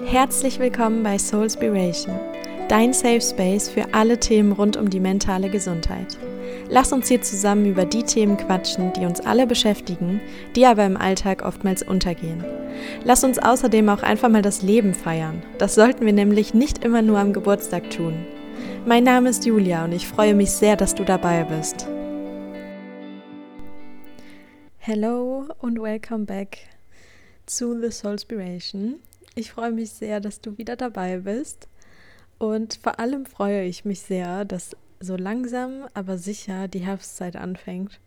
Herzlich willkommen bei Soulspiration, dein Safe Space für alle Themen rund um die mentale Gesundheit. Lass uns hier zusammen über die Themen quatschen, die uns alle beschäftigen, die aber im Alltag oftmals untergehen. Lass uns außerdem auch einfach mal das Leben feiern. Das sollten wir nämlich nicht immer nur am Geburtstag tun. Mein Name ist Julia und ich freue mich sehr, dass du dabei bist. Hello und welcome back zu The Soulspiration. Ich freue mich sehr, dass du wieder dabei bist. Und vor allem freue ich mich sehr, dass so langsam, aber sicher die Herbstzeit anfängt.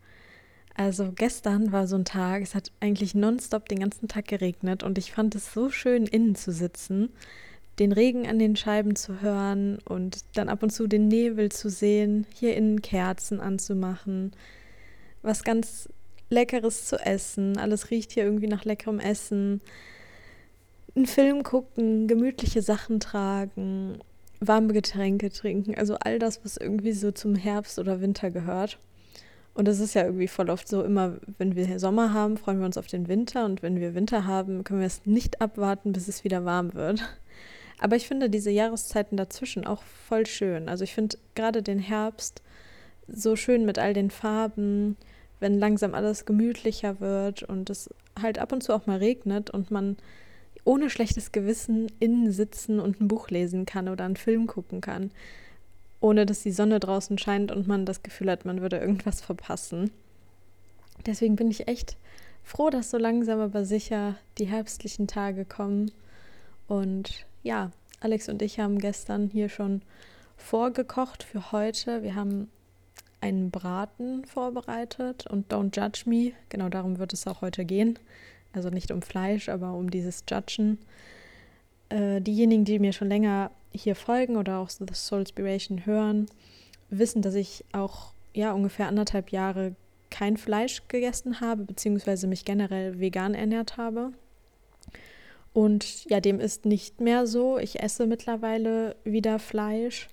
Also gestern war so ein Tag, es hat eigentlich nonstop den ganzen Tag geregnet und ich fand es so schön, innen zu sitzen, den Regen an den Scheiben zu hören und dann ab und zu den Nebel zu sehen, hier innen Kerzen anzumachen, was ganz Leckeres zu essen. Alles riecht hier irgendwie nach leckerem Essen. Einen Film gucken, gemütliche Sachen tragen, warme Getränke trinken. Also all das, was irgendwie so zum Herbst oder Winter gehört. Und es ist ja irgendwie voll oft so, immer wenn wir Sommer haben, freuen wir uns auf den Winter. Und wenn wir Winter haben, können wir es nicht abwarten, bis es wieder warm wird. Aber ich finde diese Jahreszeiten dazwischen auch voll schön. Also ich finde gerade den Herbst so schön mit all den Farben, wenn langsam alles gemütlicher wird und es halt ab und zu auch mal regnet und man ohne schlechtes Gewissen innen sitzen und ein Buch lesen kann oder einen Film gucken kann, ohne dass die Sonne draußen scheint und man das Gefühl hat, man würde irgendwas verpassen. Deswegen bin ich echt froh, dass so langsam aber sicher die herbstlichen Tage kommen. Und ja, Alex und ich haben gestern hier schon vorgekocht für heute. Wir haben einen Braten vorbereitet und Don't Judge Me. Genau darum wird es auch heute gehen. Also nicht um Fleisch, aber um dieses Judgen. Äh, diejenigen, die mir schon länger hier folgen oder auch The Soulspiration hören, wissen, dass ich auch ja ungefähr anderthalb Jahre kein Fleisch gegessen habe, beziehungsweise mich generell vegan ernährt habe. Und ja, dem ist nicht mehr so. Ich esse mittlerweile wieder Fleisch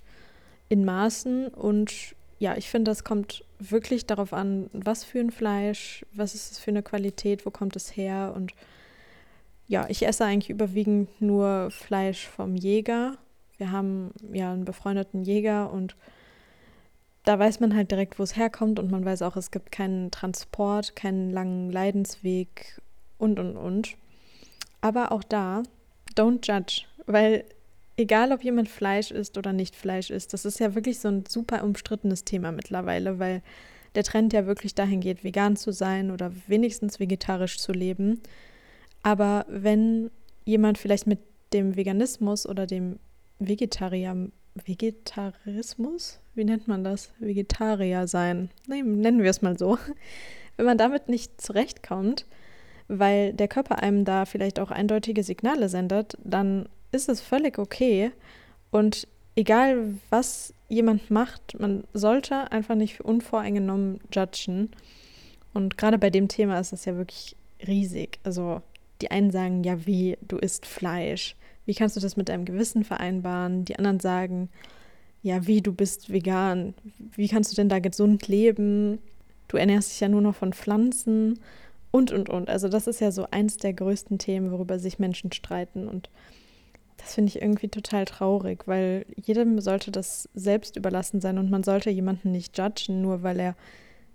in Maßen und ja, ich finde, das kommt wirklich darauf an, was für ein Fleisch, was ist es für eine Qualität, wo kommt es her und ja, ich esse eigentlich überwiegend nur Fleisch vom Jäger. Wir haben ja einen befreundeten Jäger und da weiß man halt direkt, wo es herkommt und man weiß auch, es gibt keinen Transport, keinen langen Leidensweg und und und. Aber auch da, don't judge, weil egal ob jemand Fleisch isst oder nicht Fleisch isst, das ist ja wirklich so ein super umstrittenes Thema mittlerweile, weil der Trend ja wirklich dahin geht, vegan zu sein oder wenigstens vegetarisch zu leben. Aber wenn jemand vielleicht mit dem Veganismus oder dem Vegetarier, Vegetarismus, wie nennt man das? Vegetarier sein, nein, nennen wir es mal so. Wenn man damit nicht zurechtkommt, weil der Körper einem da vielleicht auch eindeutige Signale sendet, dann ist es völlig okay. Und egal, was jemand macht, man sollte einfach nicht unvoreingenommen judgen. Und gerade bei dem Thema ist es ja wirklich riesig. Also die einen sagen, ja, wie, du isst Fleisch. Wie kannst du das mit deinem Gewissen vereinbaren? Die anderen sagen, ja, wie, du bist vegan. Wie kannst du denn da gesund leben? Du ernährst dich ja nur noch von Pflanzen und, und, und. Also das ist ja so eins der größten Themen, worüber sich Menschen streiten. Und das finde ich irgendwie total traurig, weil jedem sollte das selbst überlassen sein und man sollte jemanden nicht judgen, nur weil er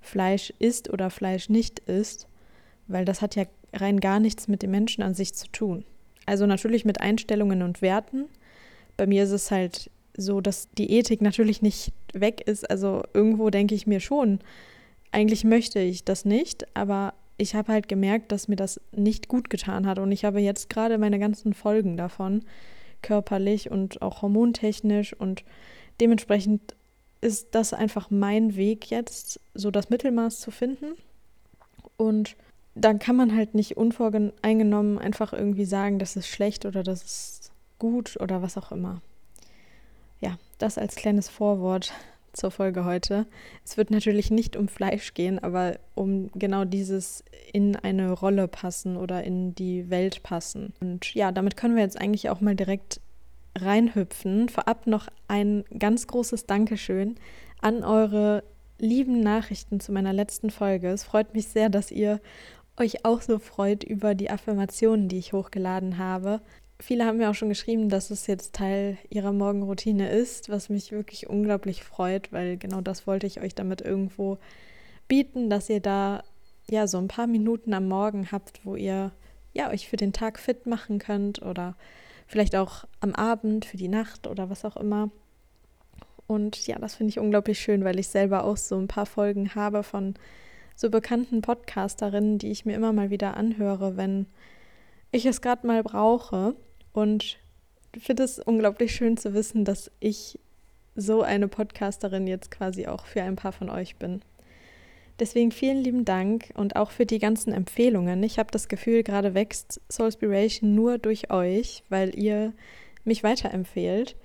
Fleisch isst oder Fleisch nicht isst, weil das hat ja rein gar nichts mit dem Menschen an sich zu tun. Also natürlich mit Einstellungen und Werten. Bei mir ist es halt so, dass die Ethik natürlich nicht weg ist. Also irgendwo denke ich mir schon, eigentlich möchte ich das nicht, aber ich habe halt gemerkt, dass mir das nicht gut getan hat und ich habe jetzt gerade meine ganzen Folgen davon, körperlich und auch hormontechnisch und dementsprechend ist das einfach mein Weg jetzt, so das Mittelmaß zu finden und dann kann man halt nicht unvoreingenommen einfach irgendwie sagen, das ist schlecht oder das ist gut oder was auch immer. Ja, das als kleines Vorwort zur Folge heute. Es wird natürlich nicht um Fleisch gehen, aber um genau dieses in eine Rolle passen oder in die Welt passen. Und ja, damit können wir jetzt eigentlich auch mal direkt reinhüpfen. Vorab noch ein ganz großes Dankeschön an eure lieben Nachrichten zu meiner letzten Folge. Es freut mich sehr, dass ihr euch auch so freut über die Affirmationen, die ich hochgeladen habe. Viele haben mir auch schon geschrieben, dass es jetzt Teil ihrer Morgenroutine ist, was mich wirklich unglaublich freut, weil genau das wollte ich euch damit irgendwo bieten, dass ihr da ja so ein paar Minuten am Morgen habt, wo ihr ja euch für den Tag fit machen könnt oder vielleicht auch am Abend für die Nacht oder was auch immer. Und ja, das finde ich unglaublich schön, weil ich selber auch so ein paar Folgen habe von so bekannten Podcasterinnen, die ich mir immer mal wieder anhöre, wenn ich es gerade mal brauche. Und finde es unglaublich schön zu wissen, dass ich so eine Podcasterin jetzt quasi auch für ein paar von euch bin. Deswegen vielen lieben Dank und auch für die ganzen Empfehlungen. Ich habe das Gefühl, gerade wächst Soulspiration nur durch euch, weil ihr mich weiterempfehlt,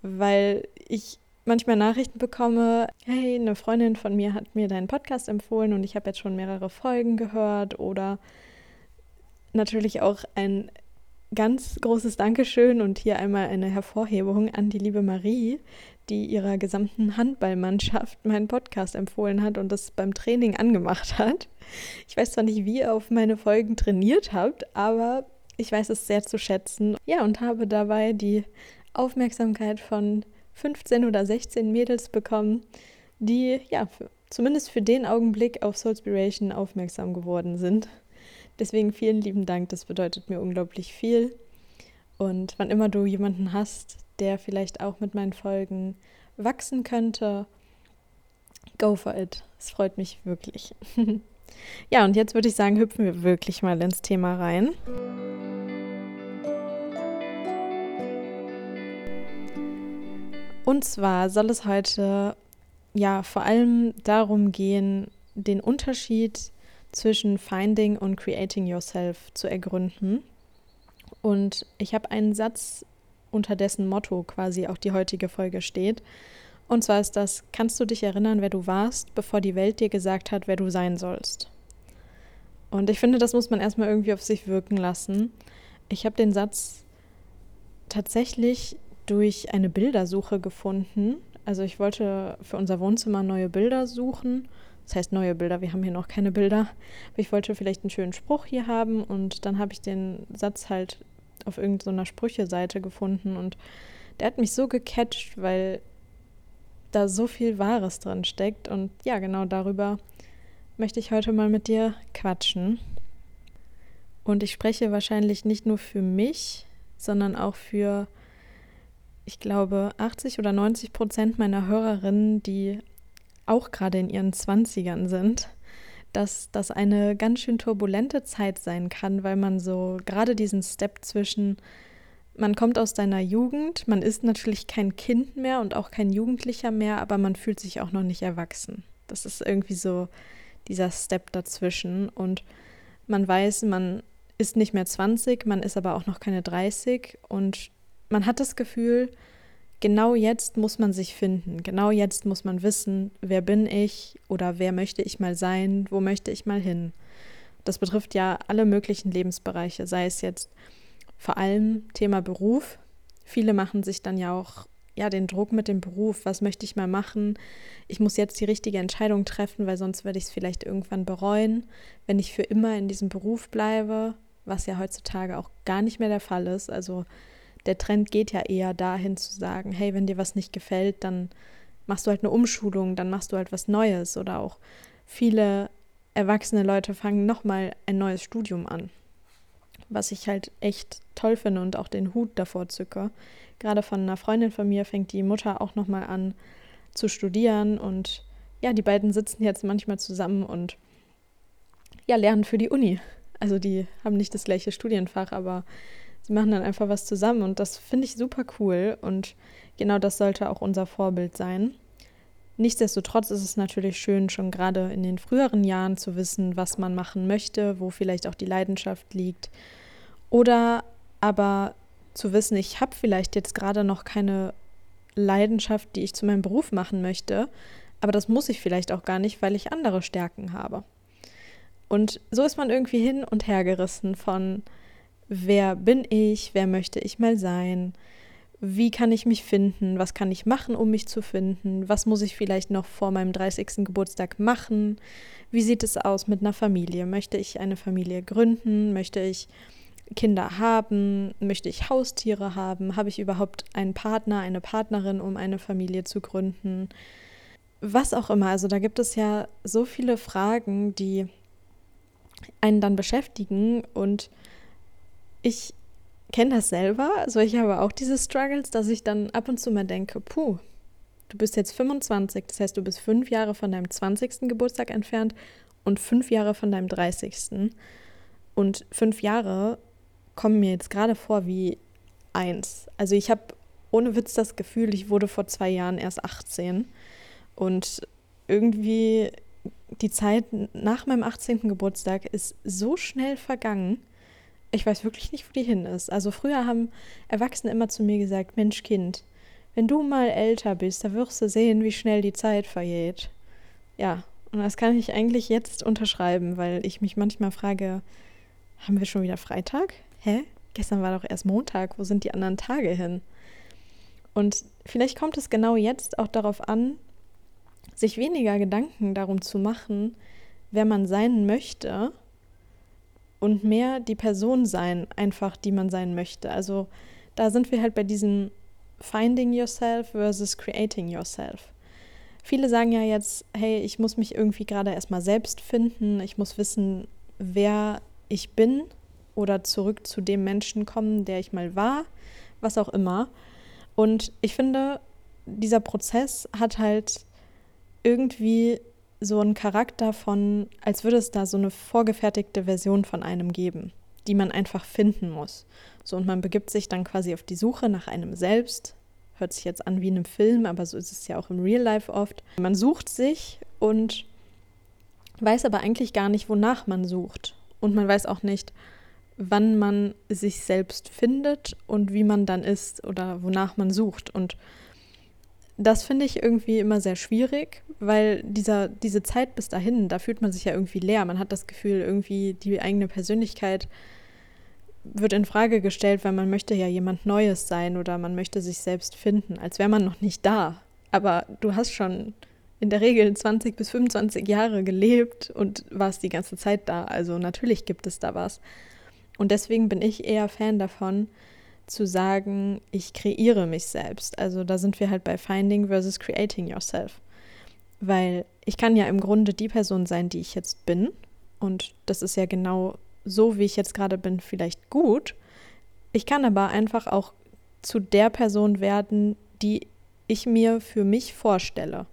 weil ich manchmal Nachrichten bekomme, hey, eine Freundin von mir hat mir deinen Podcast empfohlen und ich habe jetzt schon mehrere Folgen gehört oder natürlich auch ein ganz großes Dankeschön und hier einmal eine Hervorhebung an die liebe Marie, die ihrer gesamten Handballmannschaft meinen Podcast empfohlen hat und das beim Training angemacht hat. Ich weiß zwar nicht, wie ihr auf meine Folgen trainiert habt, aber ich weiß es sehr zu schätzen. Ja, und habe dabei die Aufmerksamkeit von 15 oder 16 Mädels bekommen, die ja für, zumindest für den Augenblick auf Soulspiration aufmerksam geworden sind. Deswegen vielen lieben Dank, das bedeutet mir unglaublich viel. Und wann immer du jemanden hast, der vielleicht auch mit meinen Folgen wachsen könnte, go for it. Es freut mich wirklich. ja, und jetzt würde ich sagen, hüpfen wir wirklich mal ins Thema rein. Und zwar soll es heute ja vor allem darum gehen, den Unterschied zwischen Finding und Creating Yourself zu ergründen. Und ich habe einen Satz, unter dessen Motto quasi auch die heutige Folge steht. Und zwar ist das, kannst du dich erinnern, wer du warst, bevor die Welt dir gesagt hat, wer du sein sollst? Und ich finde, das muss man erstmal irgendwie auf sich wirken lassen. Ich habe den Satz tatsächlich durch eine Bildersuche gefunden. Also ich wollte für unser Wohnzimmer neue Bilder suchen das heißt neue Bilder, wir haben hier noch keine Bilder. Aber ich wollte vielleicht einen schönen Spruch hier haben und dann habe ich den Satz halt auf irgendeiner so Sprüche-Seite gefunden und der hat mich so gecatcht, weil da so viel Wahres drin steckt. Und ja, genau darüber möchte ich heute mal mit dir quatschen. Und ich spreche wahrscheinlich nicht nur für mich, sondern auch für, ich glaube, 80 oder 90 Prozent meiner Hörerinnen, die auch gerade in ihren Zwanzigern sind, dass das eine ganz schön turbulente Zeit sein kann, weil man so gerade diesen Step zwischen, man kommt aus deiner Jugend, man ist natürlich kein Kind mehr und auch kein Jugendlicher mehr, aber man fühlt sich auch noch nicht erwachsen. Das ist irgendwie so dieser Step dazwischen und man weiß, man ist nicht mehr 20, man ist aber auch noch keine 30 und man hat das Gefühl, genau jetzt muss man sich finden. Genau jetzt muss man wissen, wer bin ich oder wer möchte ich mal sein, wo möchte ich mal hin. Das betrifft ja alle möglichen Lebensbereiche, sei es jetzt vor allem Thema Beruf. Viele machen sich dann ja auch ja den Druck mit dem Beruf, was möchte ich mal machen? Ich muss jetzt die richtige Entscheidung treffen, weil sonst werde ich es vielleicht irgendwann bereuen, wenn ich für immer in diesem Beruf bleibe, was ja heutzutage auch gar nicht mehr der Fall ist. Also der Trend geht ja eher dahin zu sagen, hey, wenn dir was nicht gefällt, dann machst du halt eine Umschulung, dann machst du halt was Neues oder auch viele erwachsene Leute fangen nochmal ein neues Studium an. Was ich halt echt toll finde und auch den Hut davor zücke. Gerade von einer Freundin von mir fängt die Mutter auch nochmal an zu studieren und ja, die beiden sitzen jetzt manchmal zusammen und ja, lernen für die Uni. Also die haben nicht das gleiche Studienfach, aber sie machen dann einfach was zusammen und das finde ich super cool und genau das sollte auch unser Vorbild sein. Nichtsdestotrotz ist es natürlich schön, schon gerade in den früheren Jahren zu wissen, was man machen möchte, wo vielleicht auch die Leidenschaft liegt. Oder aber zu wissen, ich habe vielleicht jetzt gerade noch keine Leidenschaft, die ich zu meinem Beruf machen möchte, aber das muss ich vielleicht auch gar nicht, weil ich andere Stärken habe. Und so ist man irgendwie hin und her gerissen von, wer bin ich, wer möchte ich mal sein, wie kann ich mich finden, was kann ich machen, um mich zu finden, was muss ich vielleicht noch vor meinem 30. Geburtstag machen, wie sieht es aus mit einer Familie, möchte ich eine Familie gründen, möchte ich Kinder haben? Möchte ich Haustiere haben? Habe ich überhaupt einen Partner, eine Partnerin, um eine Familie zu gründen? Was auch immer. Also da gibt es ja so viele Fragen, die einen dann beschäftigen und ich kenne das selber. Also ich habe auch diese Struggles, dass ich dann ab und zu mal denke, puh, du bist jetzt 25, das heißt, du bist fünf Jahre von deinem 20. Geburtstag entfernt und fünf Jahre von deinem 30. Und fünf Jahre kommen mir jetzt gerade vor wie eins. Also ich habe ohne Witz das Gefühl, ich wurde vor zwei Jahren erst 18 und irgendwie die Zeit nach meinem 18. Geburtstag ist so schnell vergangen. Ich weiß wirklich nicht, wo die hin ist. Also früher haben Erwachsene immer zu mir gesagt, Mensch Kind, wenn du mal älter bist, da wirst du sehen, wie schnell die Zeit vergeht. Ja, und das kann ich eigentlich jetzt unterschreiben, weil ich mich manchmal frage, haben wir schon wieder Freitag? Hä? Gestern war doch erst Montag, wo sind die anderen Tage hin? Und vielleicht kommt es genau jetzt auch darauf an, sich weniger Gedanken darum zu machen, wer man sein möchte und mehr die Person sein, einfach die man sein möchte. Also da sind wir halt bei diesem Finding Yourself versus Creating Yourself. Viele sagen ja jetzt, hey, ich muss mich irgendwie gerade erstmal selbst finden, ich muss wissen, wer ich bin oder zurück zu dem Menschen kommen, der ich mal war, was auch immer. Und ich finde, dieser Prozess hat halt irgendwie so einen Charakter von, als würde es da so eine vorgefertigte Version von einem geben, die man einfach finden muss. So, und man begibt sich dann quasi auf die Suche nach einem selbst. Hört sich jetzt an wie in einem Film, aber so ist es ja auch im Real Life oft. Man sucht sich und weiß aber eigentlich gar nicht, wonach man sucht. Und man weiß auch nicht, wann man sich selbst findet und wie man dann ist oder wonach man sucht. Und das finde ich irgendwie immer sehr schwierig, weil dieser, diese Zeit bis dahin, da fühlt man sich ja irgendwie leer. Man hat das Gefühl, irgendwie die eigene Persönlichkeit wird in Frage gestellt, weil man möchte ja jemand Neues sein oder man möchte sich selbst finden, als wäre man noch nicht da. Aber du hast schon in der Regel 20 bis 25 Jahre gelebt und warst die ganze Zeit da. Also natürlich gibt es da was. Und deswegen bin ich eher Fan davon, zu sagen, ich kreiere mich selbst. Also da sind wir halt bei Finding versus Creating Yourself. Weil ich kann ja im Grunde die Person sein, die ich jetzt bin. Und das ist ja genau so, wie ich jetzt gerade bin, vielleicht gut. Ich kann aber einfach auch zu der Person werden, die ich mir für mich vorstelle.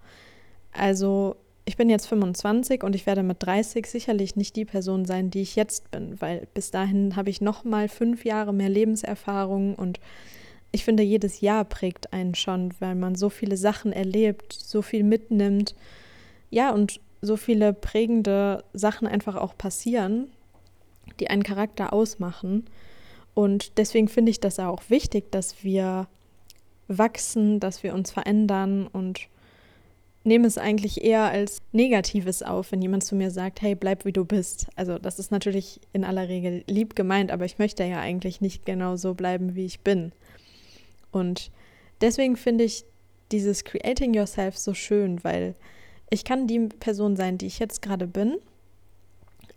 Also ich bin jetzt 25 und ich werde mit 30 sicherlich nicht die Person sein, die ich jetzt bin, weil bis dahin habe ich noch mal fünf Jahre mehr Lebenserfahrung und ich finde, jedes Jahr prägt einen schon, weil man so viele Sachen erlebt, so viel mitnimmt, ja, und so viele prägende Sachen einfach auch passieren, die einen Charakter ausmachen. Und deswegen finde ich das auch wichtig, dass wir wachsen, dass wir uns verändern und nehme es eigentlich eher als Negatives auf, wenn jemand zu mir sagt, hey, bleib wie du bist. Also das ist natürlich in aller Regel lieb gemeint, aber ich möchte ja eigentlich nicht genau so bleiben, wie ich bin. Und deswegen finde ich dieses Creating Yourself so schön, weil ich kann die Person sein, die ich jetzt gerade bin,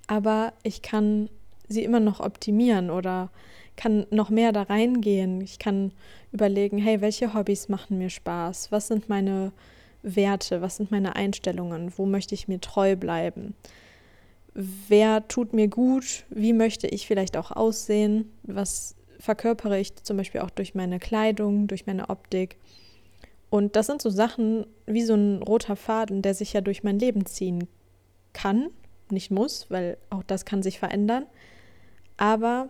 aber ich kann sie immer noch optimieren oder kann noch mehr da reingehen. Ich kann überlegen, hey, welche Hobbys machen mir Spaß? Was sind meine Werte, was sind meine Einstellungen, wo möchte ich mir treu bleiben, wer tut mir gut, wie möchte ich vielleicht auch aussehen, was verkörpere ich zum Beispiel auch durch meine Kleidung, durch meine Optik. Und das sind so Sachen wie so ein roter Faden, der sich ja durch mein Leben ziehen kann, nicht muss, weil auch das kann sich verändern. Aber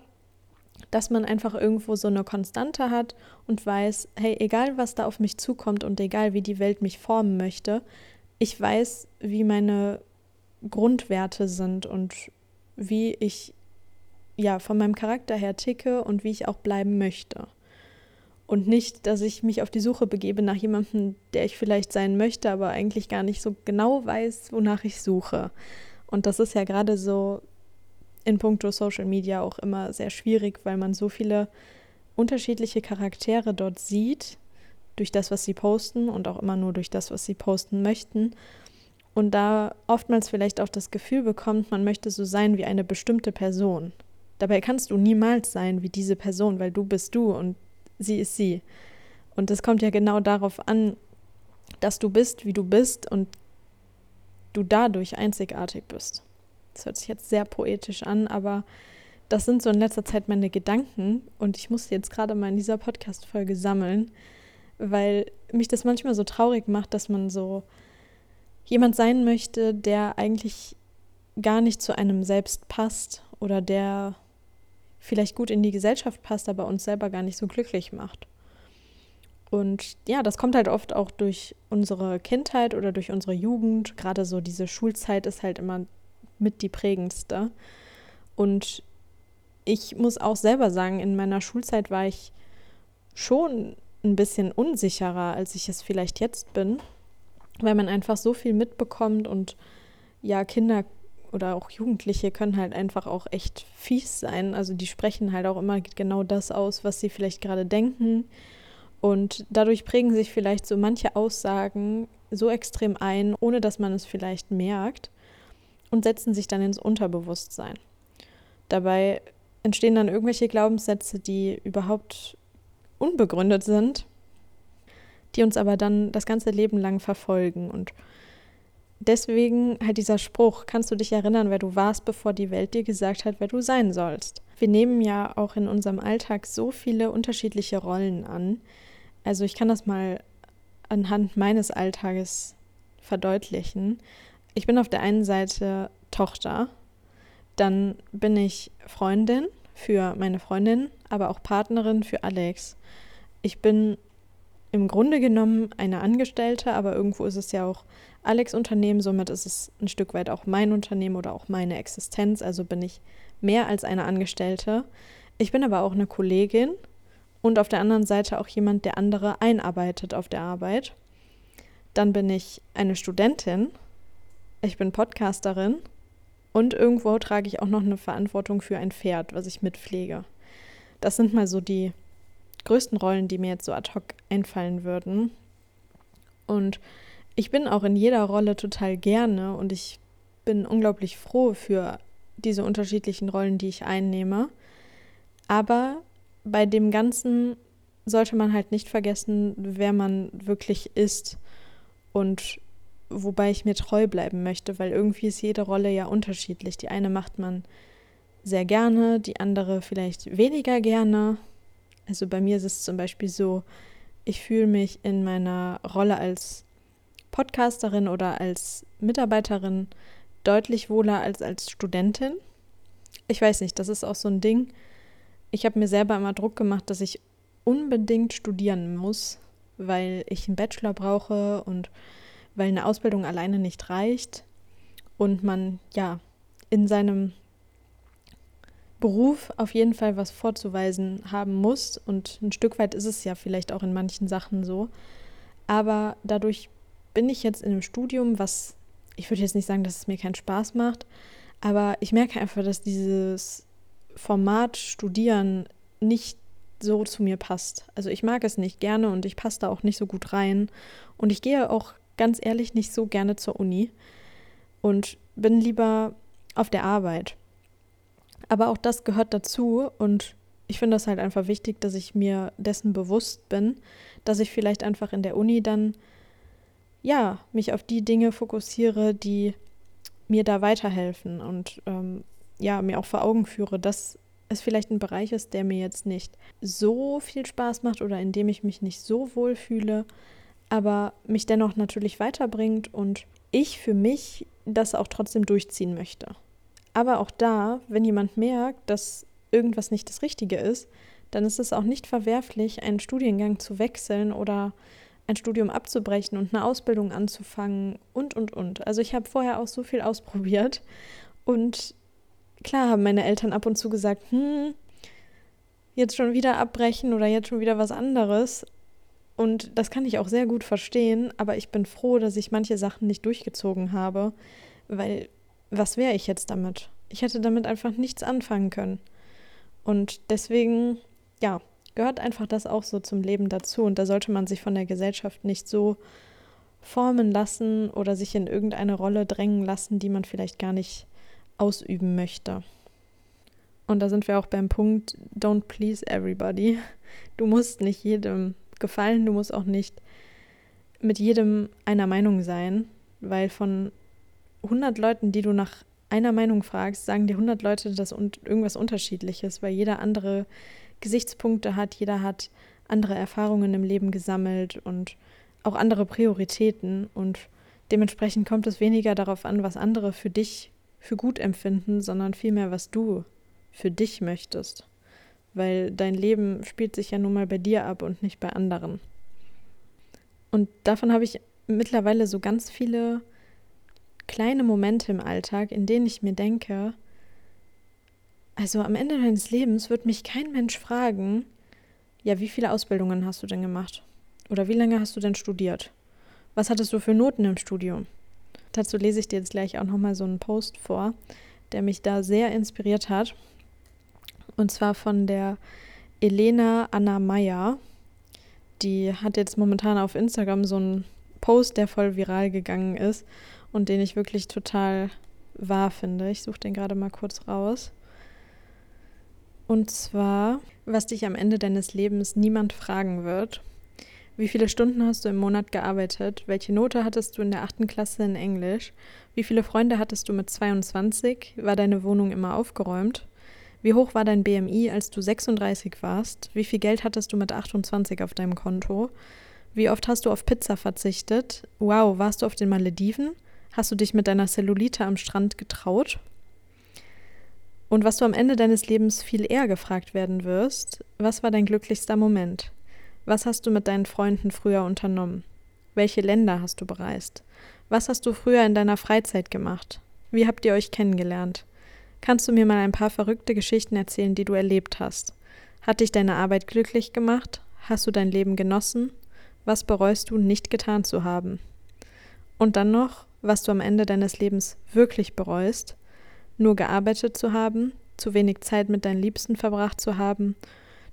dass man einfach irgendwo so eine Konstante hat und weiß, hey, egal was da auf mich zukommt und egal wie die Welt mich formen möchte, ich weiß, wie meine Grundwerte sind und wie ich ja von meinem Charakter her ticke und wie ich auch bleiben möchte. Und nicht, dass ich mich auf die Suche begebe nach jemandem, der ich vielleicht sein möchte, aber eigentlich gar nicht so genau weiß, wonach ich suche. Und das ist ja gerade so in puncto Social Media auch immer sehr schwierig, weil man so viele unterschiedliche Charaktere dort sieht, durch das, was sie posten und auch immer nur durch das, was sie posten möchten. Und da oftmals vielleicht auch das Gefühl bekommt, man möchte so sein wie eine bestimmte Person. Dabei kannst du niemals sein wie diese Person, weil du bist du und sie ist sie. Und es kommt ja genau darauf an, dass du bist, wie du bist und du dadurch einzigartig bist. Das hört sich jetzt sehr poetisch an, aber das sind so in letzter Zeit meine Gedanken und ich musste jetzt gerade mal in dieser Podcast-Folge sammeln, weil mich das manchmal so traurig macht, dass man so jemand sein möchte, der eigentlich gar nicht zu einem selbst passt oder der vielleicht gut in die Gesellschaft passt, aber uns selber gar nicht so glücklich macht. Und ja, das kommt halt oft auch durch unsere Kindheit oder durch unsere Jugend. Gerade so diese Schulzeit ist halt immer mit die prägendste. Und ich muss auch selber sagen, in meiner Schulzeit war ich schon ein bisschen unsicherer, als ich es vielleicht jetzt bin, weil man einfach so viel mitbekommt und ja, Kinder oder auch Jugendliche können halt einfach auch echt fies sein. Also die sprechen halt auch immer genau das aus, was sie vielleicht gerade denken. Und dadurch prägen sich vielleicht so manche Aussagen so extrem ein, ohne dass man es vielleicht merkt und setzen sich dann ins Unterbewusstsein. Dabei entstehen dann irgendwelche Glaubenssätze, die überhaupt unbegründet sind, die uns aber dann das ganze Leben lang verfolgen. Und deswegen halt dieser Spruch, kannst du dich erinnern, wer du warst, bevor die Welt dir gesagt hat, wer du sein sollst. Wir nehmen ja auch in unserem Alltag so viele unterschiedliche Rollen an. Also ich kann das mal anhand meines Alltages verdeutlichen. Ich bin auf der einen Seite Tochter, dann bin ich Freundin für meine Freundin, aber auch Partnerin für Alex. Ich bin im Grunde genommen eine Angestellte, aber irgendwo ist es ja auch Alex Unternehmen, somit ist es ein Stück weit auch mein Unternehmen oder auch meine Existenz, also bin ich mehr als eine Angestellte. Ich bin aber auch eine Kollegin und auf der anderen Seite auch jemand, der andere einarbeitet auf der Arbeit. Dann bin ich eine Studentin, ich bin Podcasterin und irgendwo trage ich auch noch eine Verantwortung für ein Pferd, was ich mitpflege. Das sind mal so die größten Rollen, die mir jetzt so ad hoc einfallen würden. Und ich bin auch in jeder Rolle total gerne und ich bin unglaublich froh für diese unterschiedlichen Rollen, die ich einnehme. Aber bei dem Ganzen sollte man halt nicht vergessen, wer man wirklich ist und wobei ich mir treu bleiben möchte, weil irgendwie ist jede Rolle ja unterschiedlich. Die eine macht man sehr gerne, die andere vielleicht weniger gerne. Also bei mir ist es zum Beispiel so, ich fühle mich in meiner Rolle als Podcasterin oder als Mitarbeiterin deutlich wohler als als Studentin. Ich weiß nicht, das ist auch so ein Ding. Ich habe mir selber immer Druck gemacht, dass ich unbedingt studieren muss, weil ich einen Bachelor brauche und weil eine Ausbildung alleine nicht reicht und man ja in seinem Beruf auf jeden Fall was vorzuweisen haben muss. Und ein Stück weit ist es ja vielleicht auch in manchen Sachen so. Aber dadurch bin ich jetzt in einem Studium, was ich würde jetzt nicht sagen, dass es mir keinen Spaß macht, aber ich merke einfach, dass dieses Format Studieren nicht so zu mir passt. Also ich mag es nicht gerne und ich passe da auch nicht so gut rein. Und ich gehe auch ganz ehrlich nicht so gerne zur Uni und bin lieber auf der Arbeit. Aber auch das gehört dazu und ich finde das halt einfach wichtig, dass ich mir dessen bewusst bin, dass ich vielleicht einfach in der Uni dann ja mich auf die Dinge fokussiere, die mir da weiterhelfen und ähm, ja mir auch vor Augen führe, dass es vielleicht ein Bereich ist, der mir jetzt nicht so viel Spaß macht oder in dem ich mich nicht so wohl fühle, aber mich dennoch natürlich weiterbringt und ich für mich das auch trotzdem durchziehen möchte. Aber auch da, wenn jemand merkt, dass irgendwas nicht das Richtige ist, dann ist es auch nicht verwerflich, einen Studiengang zu wechseln oder ein Studium abzubrechen und eine Ausbildung anzufangen und, und, und. Also ich habe vorher auch so viel ausprobiert und klar haben meine Eltern ab und zu gesagt, hm, jetzt schon wieder abbrechen oder jetzt schon wieder was anderes. Und das kann ich auch sehr gut verstehen, aber ich bin froh, dass ich manche Sachen nicht durchgezogen habe, weil was wäre ich jetzt damit? Ich hätte damit einfach nichts anfangen können. Und deswegen, ja, gehört einfach das auch so zum Leben dazu. Und da sollte man sich von der Gesellschaft nicht so formen lassen oder sich in irgendeine Rolle drängen lassen, die man vielleicht gar nicht ausüben möchte. Und da sind wir auch beim Punkt, don't please everybody. Du musst nicht jedem gefallen, du musst auch nicht mit jedem einer Meinung sein, weil von 100 Leuten, die du nach einer Meinung fragst, sagen dir 100 Leute das und irgendwas Unterschiedliches, weil jeder andere Gesichtspunkte hat, jeder hat andere Erfahrungen im Leben gesammelt und auch andere Prioritäten und dementsprechend kommt es weniger darauf an, was andere für dich für gut empfinden, sondern vielmehr, was du für dich möchtest. Weil dein Leben spielt sich ja nun mal bei dir ab und nicht bei anderen. Und davon habe ich mittlerweile so ganz viele kleine Momente im Alltag, in denen ich mir denke, also am Ende deines Lebens wird mich kein Mensch fragen, ja, wie viele Ausbildungen hast du denn gemacht? Oder wie lange hast du denn studiert? Was hattest du für Noten im Studium? Dazu lese ich dir jetzt gleich auch nochmal so einen Post vor, der mich da sehr inspiriert hat. Und zwar von der Elena Anna Meyer. Die hat jetzt momentan auf Instagram so einen Post, der voll viral gegangen ist und den ich wirklich total wahr finde. Ich suche den gerade mal kurz raus. Und zwar, was dich am Ende deines Lebens niemand fragen wird. Wie viele Stunden hast du im Monat gearbeitet? Welche Note hattest du in der achten Klasse in Englisch? Wie viele Freunde hattest du mit 22? War deine Wohnung immer aufgeräumt? Wie hoch war dein BMI, als du 36 warst? Wie viel Geld hattest du mit 28 auf deinem Konto? Wie oft hast du auf Pizza verzichtet? Wow, warst du auf den Malediven? Hast du dich mit deiner Cellulite am Strand getraut? Und was du am Ende deines Lebens viel eher gefragt werden wirst, was war dein glücklichster Moment? Was hast du mit deinen Freunden früher unternommen? Welche Länder hast du bereist? Was hast du früher in deiner Freizeit gemacht? Wie habt ihr euch kennengelernt? Kannst du mir mal ein paar verrückte Geschichten erzählen, die du erlebt hast? Hat dich deine Arbeit glücklich gemacht? Hast du dein Leben genossen? Was bereust du nicht getan zu haben? Und dann noch, was du am Ende deines Lebens wirklich bereust, nur gearbeitet zu haben, zu wenig Zeit mit deinen Liebsten verbracht zu haben,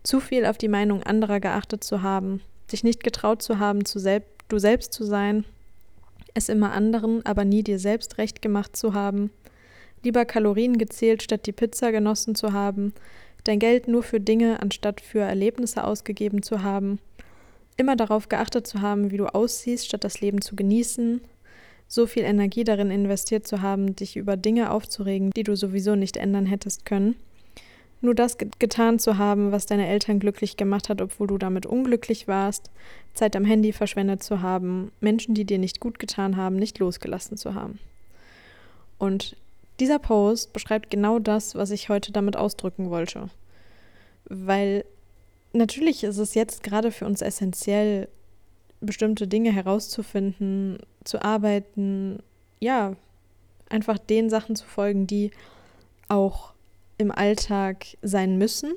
zu viel auf die Meinung anderer geachtet zu haben, dich nicht getraut zu haben, zu selb du selbst zu sein, es immer anderen, aber nie dir selbst recht gemacht zu haben, lieber Kalorien gezählt, statt die Pizza genossen zu haben, dein Geld nur für Dinge anstatt für Erlebnisse ausgegeben zu haben, immer darauf geachtet zu haben, wie du aussiehst, statt das Leben zu genießen, so viel Energie darin investiert zu haben, dich über Dinge aufzuregen, die du sowieso nicht ändern hättest können. Nur das getan zu haben, was deine Eltern glücklich gemacht hat, obwohl du damit unglücklich warst, Zeit am Handy verschwendet zu haben, Menschen, die dir nicht gut getan haben, nicht losgelassen zu haben. Und dieser Post beschreibt genau das, was ich heute damit ausdrücken wollte. Weil natürlich ist es jetzt gerade für uns essentiell, bestimmte Dinge herauszufinden, zu arbeiten, ja, einfach den Sachen zu folgen, die auch im Alltag sein müssen.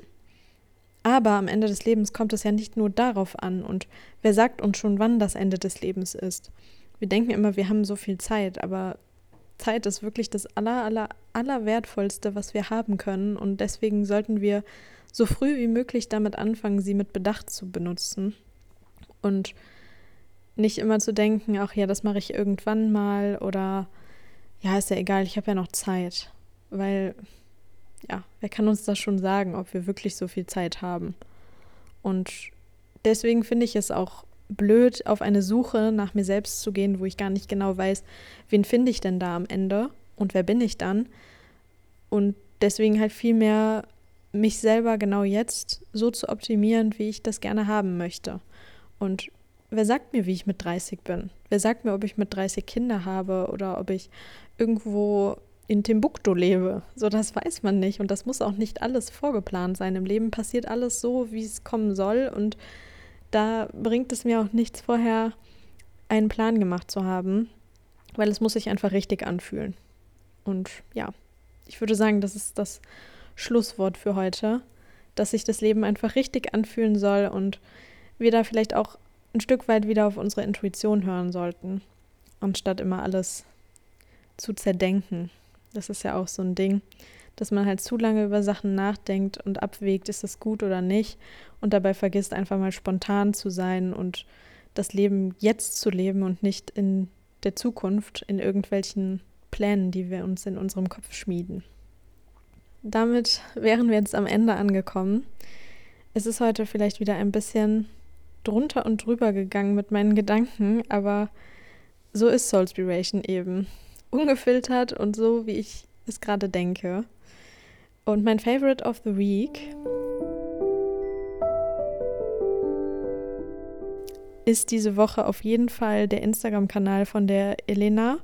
Aber am Ende des Lebens kommt es ja nicht nur darauf an. Und wer sagt uns schon, wann das Ende des Lebens ist? Wir denken immer, wir haben so viel Zeit, aber Zeit ist wirklich das aller, aller, aller wertvollste, was wir haben können. Und deswegen sollten wir so früh wie möglich damit anfangen, sie mit Bedacht zu benutzen. Und nicht immer zu denken, ach ja, das mache ich irgendwann mal oder ja, ist ja egal, ich habe ja noch Zeit. Weil, ja, wer kann uns das schon sagen, ob wir wirklich so viel Zeit haben? Und deswegen finde ich es auch blöd, auf eine Suche nach mir selbst zu gehen, wo ich gar nicht genau weiß, wen finde ich denn da am Ende und wer bin ich dann. Und deswegen halt viel mehr mich selber genau jetzt so zu optimieren, wie ich das gerne haben möchte. Und wer sagt mir, wie ich mit 30 bin? Wer sagt mir, ob ich mit 30 Kinder habe oder ob ich irgendwo in Timbuktu lebe? So, das weiß man nicht. Und das muss auch nicht alles vorgeplant sein. Im Leben passiert alles so, wie es kommen soll. Und da bringt es mir auch nichts vorher, einen Plan gemacht zu haben, weil es muss sich einfach richtig anfühlen. Und ja, ich würde sagen, das ist das Schlusswort für heute, dass sich das Leben einfach richtig anfühlen soll und wir da vielleicht auch ein Stück weit wieder auf unsere Intuition hören sollten, anstatt immer alles zu zerdenken. Das ist ja auch so ein Ding, dass man halt zu lange über Sachen nachdenkt und abwägt, ist das gut oder nicht und dabei vergisst einfach mal spontan zu sein und das Leben jetzt zu leben und nicht in der Zukunft in irgendwelchen Plänen, die wir uns in unserem Kopf schmieden. damit wären wir jetzt am Ende angekommen. Es ist heute vielleicht wieder ein bisschen drunter und drüber gegangen mit meinen Gedanken, aber so ist Soulspiration eben. Ungefiltert und so, wie ich es gerade denke. Und mein Favorite of the Week ist diese Woche auf jeden Fall der Instagram-Kanal von der Elena,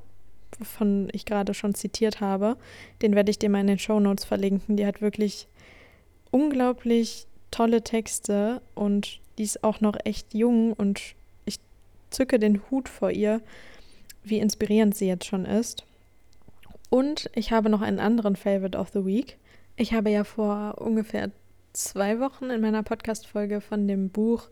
wovon ich gerade schon zitiert habe. Den werde ich dir mal in den Show Notes verlinken. Die hat wirklich unglaublich tolle Texte und die ist auch noch echt jung und ich zücke den Hut vor ihr, wie inspirierend sie jetzt schon ist. Und ich habe noch einen anderen Favorite of the Week. Ich habe ja vor ungefähr zwei Wochen in meiner Podcast-Folge von dem Buch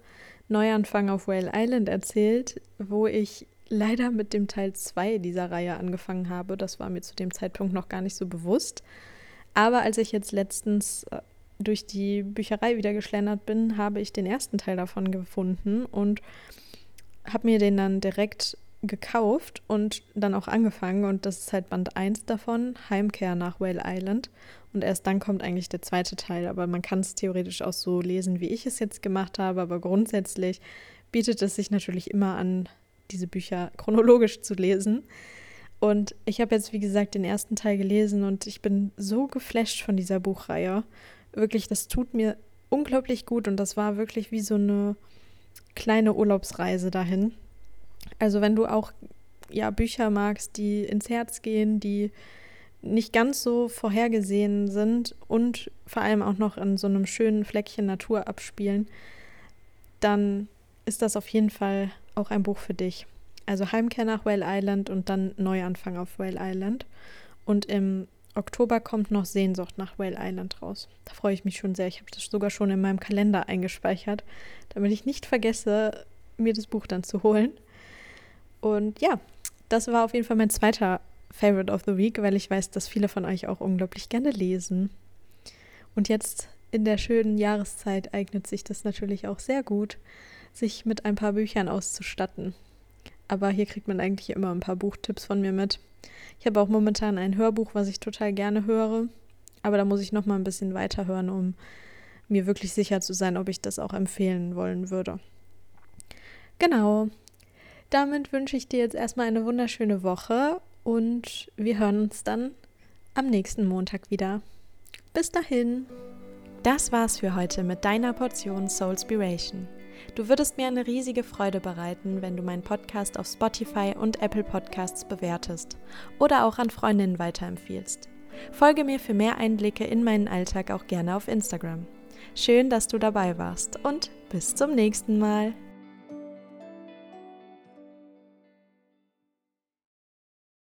Neuanfang auf Whale Island erzählt, wo ich leider mit dem Teil 2 dieser Reihe angefangen habe. Das war mir zu dem Zeitpunkt noch gar nicht so bewusst. Aber als ich jetzt letztens äh, durch die Bücherei wieder geschlendert bin, habe ich den ersten Teil davon gefunden und habe mir den dann direkt gekauft und dann auch angefangen. Und das ist halt Band 1 davon, Heimkehr nach Whale Island. Und erst dann kommt eigentlich der zweite Teil. Aber man kann es theoretisch auch so lesen, wie ich es jetzt gemacht habe. Aber grundsätzlich bietet es sich natürlich immer an, diese Bücher chronologisch zu lesen. Und ich habe jetzt, wie gesagt, den ersten Teil gelesen und ich bin so geflasht von dieser Buchreihe. Wirklich, das tut mir unglaublich gut und das war wirklich wie so eine kleine Urlaubsreise dahin. Also wenn du auch ja Bücher magst, die ins Herz gehen, die nicht ganz so vorhergesehen sind und vor allem auch noch in so einem schönen Fleckchen Natur abspielen, dann ist das auf jeden Fall auch ein Buch für dich. Also Heimkehr nach Whale Island und dann Neuanfang auf Whale Island. Und im Oktober kommt noch Sehnsucht nach Whale Island raus. Da freue ich mich schon sehr. Ich habe das sogar schon in meinem Kalender eingespeichert, damit ich nicht vergesse, mir das Buch dann zu holen. Und ja, das war auf jeden Fall mein zweiter Favorite of the Week, weil ich weiß, dass viele von euch auch unglaublich gerne lesen. Und jetzt in der schönen Jahreszeit eignet sich das natürlich auch sehr gut, sich mit ein paar Büchern auszustatten. Aber hier kriegt man eigentlich immer ein paar Buchtipps von mir mit. Ich habe auch momentan ein Hörbuch, was ich total gerne höre, aber da muss ich noch mal ein bisschen weiterhören, um mir wirklich sicher zu sein, ob ich das auch empfehlen wollen würde. Genau. Damit wünsche ich dir jetzt erstmal eine wunderschöne Woche und wir hören uns dann am nächsten Montag wieder. Bis dahin. Das war's für heute mit deiner Portion Soulspiration. Du würdest mir eine riesige Freude bereiten, wenn du meinen Podcast auf Spotify und Apple Podcasts bewertest oder auch an Freundinnen weiterempfiehlst. Folge mir für mehr Einblicke in meinen Alltag auch gerne auf Instagram. Schön, dass du dabei warst und bis zum nächsten Mal.